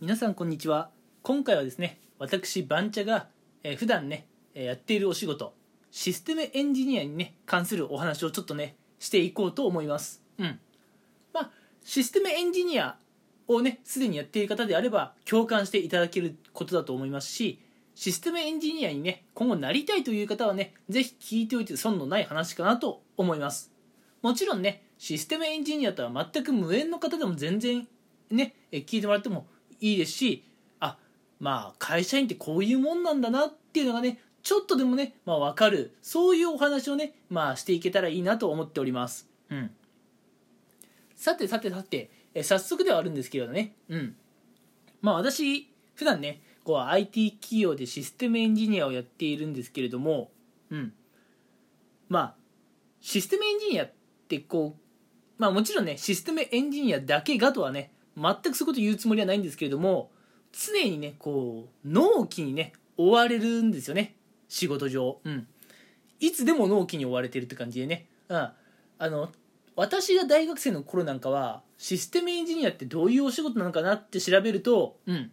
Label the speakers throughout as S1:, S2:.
S1: 皆さんこんにちは。今回はですね私バンチャが、えー、普段ね、やっているお仕事システムエンジニアにね関するお話をちょっとねしていこうと思います。うん。まあシステムエンジニアをねすでにやっている方であれば共感していただけることだと思いますしシステムエンジニアにね今後なりたいという方はね是非聞いておいて損のない話かなと思います。もちろんねシステムエンジニアとは全く無縁の方でも全然ね聞いてもらってもいいですしあまあ会社員ってこういうもんなんだなっていうのがねちょっとでもね、まあ、分かる。そういうお話をね、まあ、していけたらいいなと思っております、うん、さてさてさてえ早速ではあるんですけどね。うん。まあ私普段ねこう IT 企業でシステムエンジニアをやっているんですけれどもうん。まあシステムエンジニアってこうまあもちろんねシステムエンジニアだけがとはね全くそういうこと言うつもりはないんですけれども常にねこう納期にね追われるんですよね。仕事上。うん。いつでも納期に追われてるって感じでね。うん。あの私が大学生の頃なんかはシステムエンジニアってどういうお仕事なのかなって調べるとうん。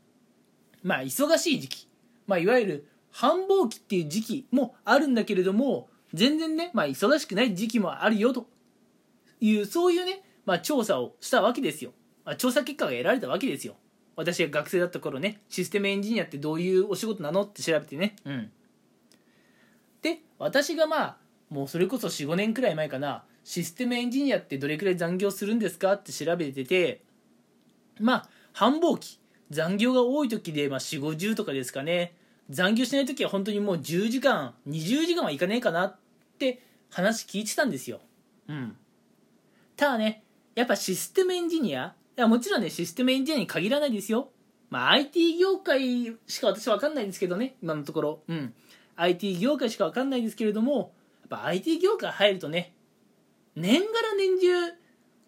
S1: まあ忙しい時期。まあいわゆる繁忙期っていう時期もあるんだけれども全然ねまあ忙しくない時期もあるよというそういうねまあ調査をしたわけですよ。あ、調査結果が得られたわけですよ。私が学生だった頃ね。システムエンジニアってどういうお仕事なのって調べてね。うん。で私がまあもうそれこそ45年くらい前かな。システムエンジニアってどれくらい残業するんですかって調べてて。まあ繁忙期。残業が多い時で、まあ、4 5 0とかですかね。残業しない時は本当にもう10時間20時間はいかねえかなって話聞いてたんですよ。うん。ただねやっぱシステムエンジニアいやもちろんねシステムエンジニアに限らないですよ。まあ IT 業界しか私は分かんないんですけどね今のところ。うん。IT 業界しか分かんないですけれどもやっぱ IT 業界入るとね年がら年中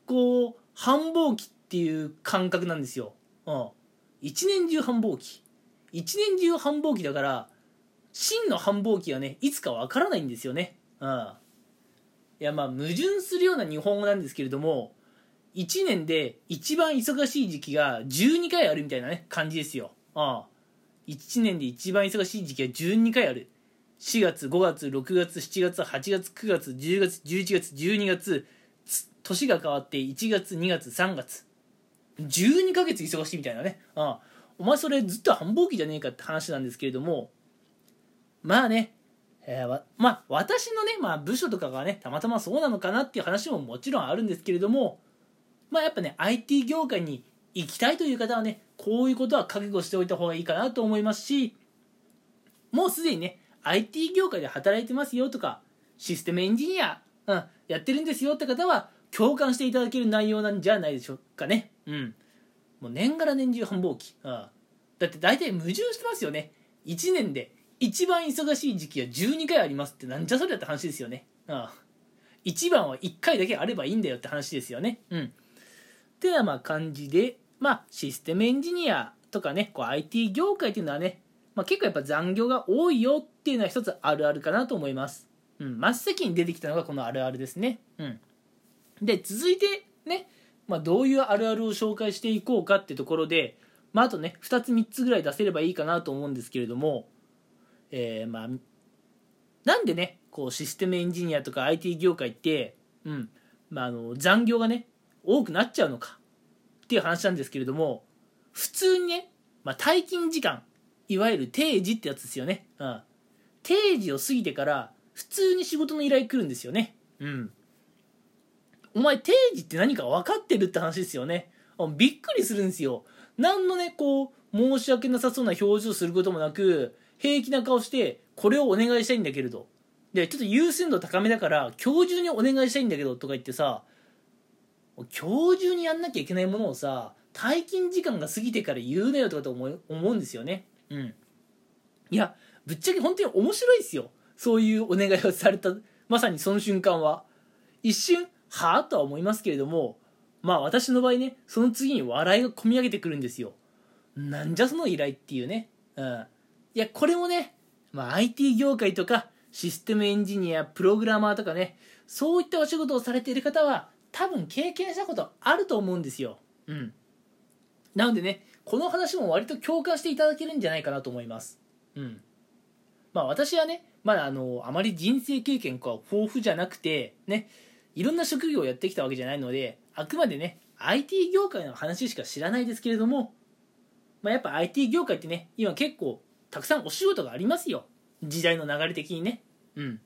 S1: こう繁忙期っていう感覚なんですよ。うん。一年中繁忙期。一年中繁忙期だから真の繁忙期はねいつか分からないんですよね。うん。いやまあ矛盾するような日本語なんですけれども1年で一番忙しい時期が12回あるみたいなね感じですよ。ああ。1年で一番忙しい時期が12回ある。4月5月6月7月8月9月10月11月12月年が変わって1月2月3月。12ヶ月忙しいみたいなね。ああ。お前それずっと繁忙期じゃねえかって話なんですけれども。まあね。えー、まあ私のね、まあ、部署とかがねたまたまそうなのかなっていう話ももちろんあるんですけれどもまあやっぱね IT 業界に行きたいという方はねこういうことは覚悟しておいた方がいいかなと思いますしもうすでにね IT 業界で働いてますよとかシステムエンジニア、うん、やってるんですよって方は共感していただける内容なんじゃないでしょうかね。うん。もう年がら年中繁忙期、うん、だって大体矛盾してますよね。1年で一番忙しい時期が12回ありますってなんじゃそりゃって話ですよね。うん。一番は1回だけあればいいんだよって話ですよね。うん。ってなまあ感じで、まあ、システムエンジニアとかねこう IT 業界っていうのはね、まあ、結構やっぱ残業が多いよっていうのは一つあるあるかなと思います、うん、真っ先に出てきたのがこのあるあるですね、うん、で続いてね、まあ、どういうあるあるを紹介していこうかってところで、まあ、あとね2つ3つぐらい出せればいいかなと思うんですけれどもえー、まあなんでねこうシステムエンジニアとか IT 業界って、うんまあ、あの残業がね多くなっちゃうのか？っていう話なんですけれども普通にね、まあ、退勤時間いわゆる定時ってやつですよね、うん、定時を過ぎてから普通に仕事の依頼来るんですよね。うん。お前定時って何か分かってるって話ですよね。びっくりするんですよ。何のねこう申し訳なさそうな表情することもなく平気な顔してこれをお願いしたいんだけれど。でちょっと優先度高めだから今日中にお願いしたいんだけどとか言ってさ今日中にやんなきゃいけないものをさ退勤時間が過ぎてから言うなよとかと思思うんですよね。うん。いやぶっちゃけ本当に面白いですよ。そういうお願いをされたまさにその瞬間は。一瞬はあとは思いますけれどもまあ私の場合ねその次に笑いが込み上げてくるんですよ。なんじゃその依頼っていうね。うん。いやこれもね、まあ、IT 業界とかシステムエンジニアプログラマーとかねそういったお仕事をされている方は多分経験したことあると思うんですよ。うん。なのでね、この話も割と共感していただけるんじゃないかなと思います。うん。まあ私はねまだあのあまり人生経験が豊富じゃなくてねいろんな職業をやってきたわけじゃないのであくまでね IT 業界の話しか知らないですけれども、まあ、やっぱ IT 業界ってね今結構たくさんお仕事がありますよ。時代の流れ的にね。うん。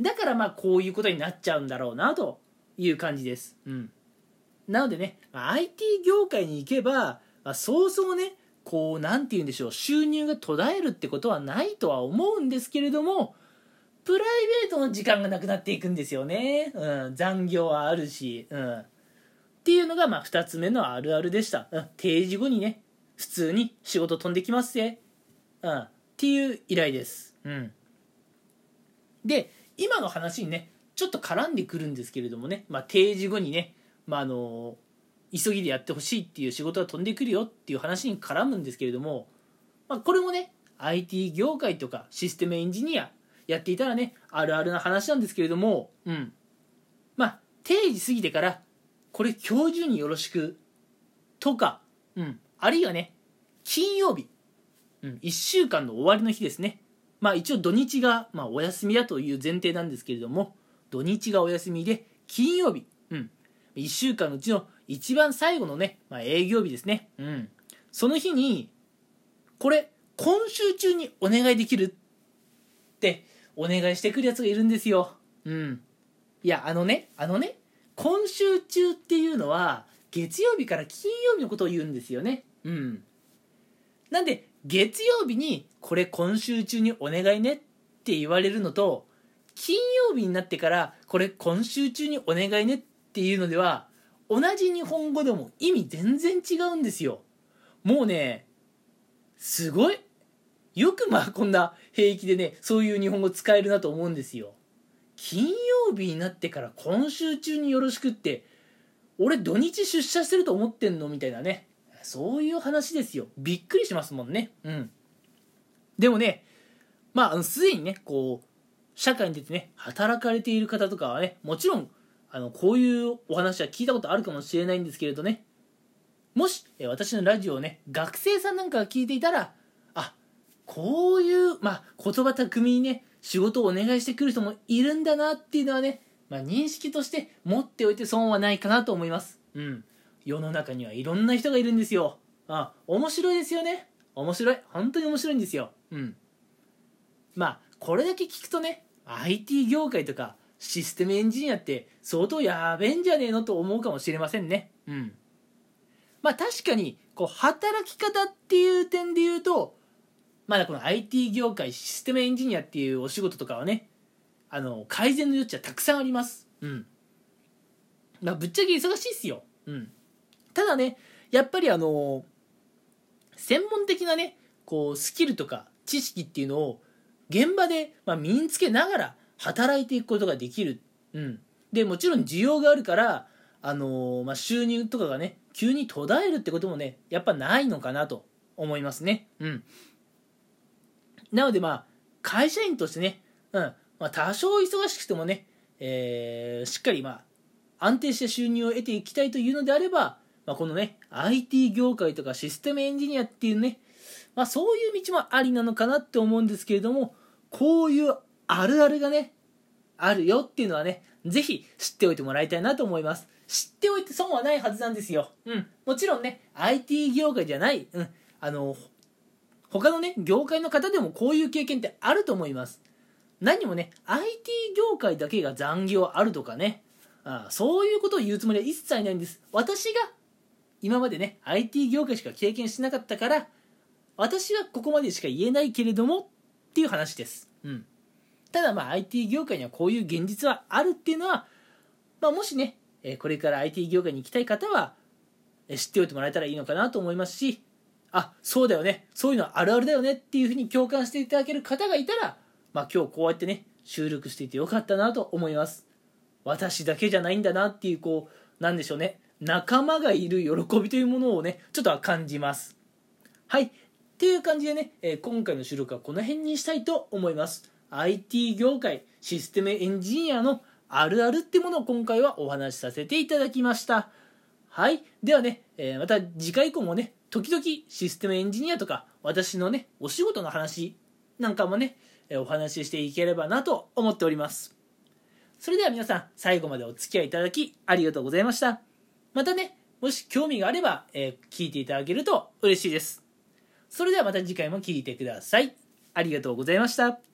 S1: だからまあこういうことになっちゃうんだろうなという感じです。うん。なのでね、IT 業界に行けば、まあ、そうそうねこうなんて言うんでしょう収入が途絶えるってことはないとは思うんですけれどもプライベートの時間がなくなっていくんですよね、うん、残業はあるし、うん、っていうのがまあ2つ目のあるあるでした、うん、定時後にね普通に仕事飛んできますぜ、うん、っていう依頼です、うん、で今の話にねちょっと絡んでくるんですけれどもね、まあ、定時後にね、まあ、あの急ぎでやってほしいっていう仕事が飛んでくるよっていう話に絡むんですけれども、まあ、これもね IT 業界とかシステムエンジニアやっていたらねあるあるな話なんですけれどもうん。まあ定時過ぎてからこれ今日中によろしくとか、うん、あるいはね金曜日、うん、1週間の終わりの日ですね。まあ一応土日が、まあ、お休みだという前提なんですけれども土日がお休みで金曜日、うん、1週間のうちの一番最後のね、まあ、営業日ですね、うん、その日にこれ今週中にお願いできるってお願いしてくるやつがいるんですよ。うん。いやあのねあのね今週中っていうのは月曜日から金曜日のことを言うんですよね。うん。なんで月曜日にこれ今週中にお願いねって言われるのと金曜日になってからこれ今週中にお願いねっていうのでは同じ日本語でも意味全然違うんですよ。もうねすごい。よくまあこんな平気でねそういう日本語使えるなと思うんですよ。金曜日になってから今週中によろしくって俺土日出社してると思ってんのみたいなね。そういう話ですよ。びっくりしますもんね。うん。でもねまあすでにねこう社会に出てね働かれている方とかはねもちろんあのこういうお話は聞いたことあるかもしれないんですけれどね。もし私のラジオをね学生さんなんかが聞いていたらあこういう、まあ、言葉巧みにね仕事をお願いしてくる人もいるんだなっていうのはね、まあ、認識として持っておいて損はないかなと思います。うん。世の中にはいろんな人がいるんですよ。あ面白いですよね。面白い。本当に面白いんですよ。うん。まあこれだけ聞くとね IT 業界とかシステムエンジニアって相当やべえんじゃねえのと思うかもしれませんね。うん。まあ確かに、こう、働き方っていう点で言うと、まだこの IT 業界、システムエンジニアっていうお仕事とかはね、あの、改善の余地はたくさんあります。うん。まあぶっちゃけ忙しいっすよ。うん。ただね、やっぱりあの、専門的なね、こう、スキルとか知識っていうのを現場で、まあ、身につけながら働いていくことができる、うん、でもちろん需要があるから、あのー、まあ、収入とかがね急に途絶えるってこともねやっぱないのかなと思いますね、うん、なのでまあ会社員としてね、うん。まあ、多少忙しくてもね、えー、しっかりまあ安定した収入を得ていきたいというのであれば、まあ、このね IT 業界とかシステムエンジニアっていうね、まあ、そういう道もありなのかなって思うんですけれどもこういうあるあるがね、あるよっていうのはね、ぜひ知っておいてもらいたいなと思います。知っておいて損はないはずなんですよ。うん。もちろんね、IT 業界じゃない、うん。あの、他のね、業界の方でもこういう経験ってあると思います。何もね、IT 業界だけが残業あるとかね、あそういうことを言うつもりは一切ないんです。私が今までね、IT 業界しか経験しなかったから、私はここまでしか言えないけれどもっていう話です。うん。ただまあ IT 業界にはこういう現実はあるっていうのは、まあ、もしねこれから IT 業界に行きたい方は知っておいてもらえたらいいのかなと思いますしあそうだよね。そういうのはあるあるだよねっていうふうに共感していただける方がいたら、まあ、今日こうやってね収録していてよかったなと思います。私だけじゃないんだなっていうこうなんでしょうね。仲間がいる喜びというものをねちょっとは感じます。はい。っていう感じでね、え今回の収録はこの辺にしたいと思います。IT 業界システムエンジニアのあるあるってものを今回はお話しさせていただきました。はい。ではね、えー、また次回以降もね時々システムエンジニアとか私のねお仕事の話なんかもねえお話ししていければなと思っております。それでは皆さん最後までお付き合いいただきありがとうございました。またねもし興味があれば、えー、聞いていただけると嬉しいです。それではまた次回も聴いてください。ありがとうございました。